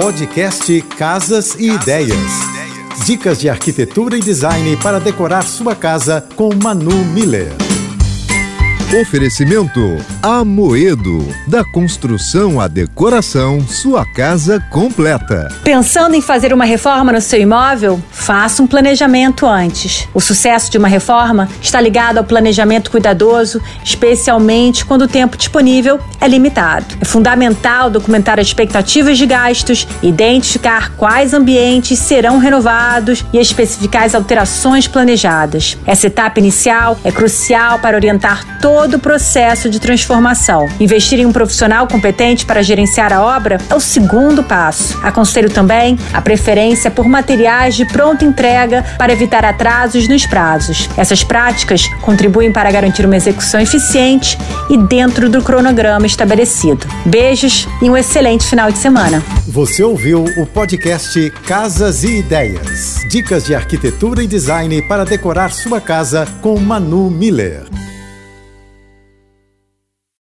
Podcast Casas e Ideias. Dicas de arquitetura e design para decorar sua casa com Manu Miller. Oferecimento Amoedo. Da construção à decoração, sua casa completa. Pensando em fazer uma reforma no seu imóvel? Faça um planejamento antes. O sucesso de uma reforma está ligado ao planejamento cuidadoso, especialmente quando o tempo disponível é limitado. É fundamental documentar as expectativas de gastos, identificar quais ambientes serão renovados e especificar as alterações planejadas. Essa etapa inicial é crucial para orientar todo todo o processo de transformação. Investir em um profissional competente para gerenciar a obra é o segundo passo. Aconselho também a preferência por materiais de pronta entrega para evitar atrasos nos prazos. Essas práticas contribuem para garantir uma execução eficiente e dentro do cronograma estabelecido. Beijos e um excelente final de semana. Você ouviu o podcast Casas e Ideias. Dicas de arquitetura e design para decorar sua casa com Manu Miller.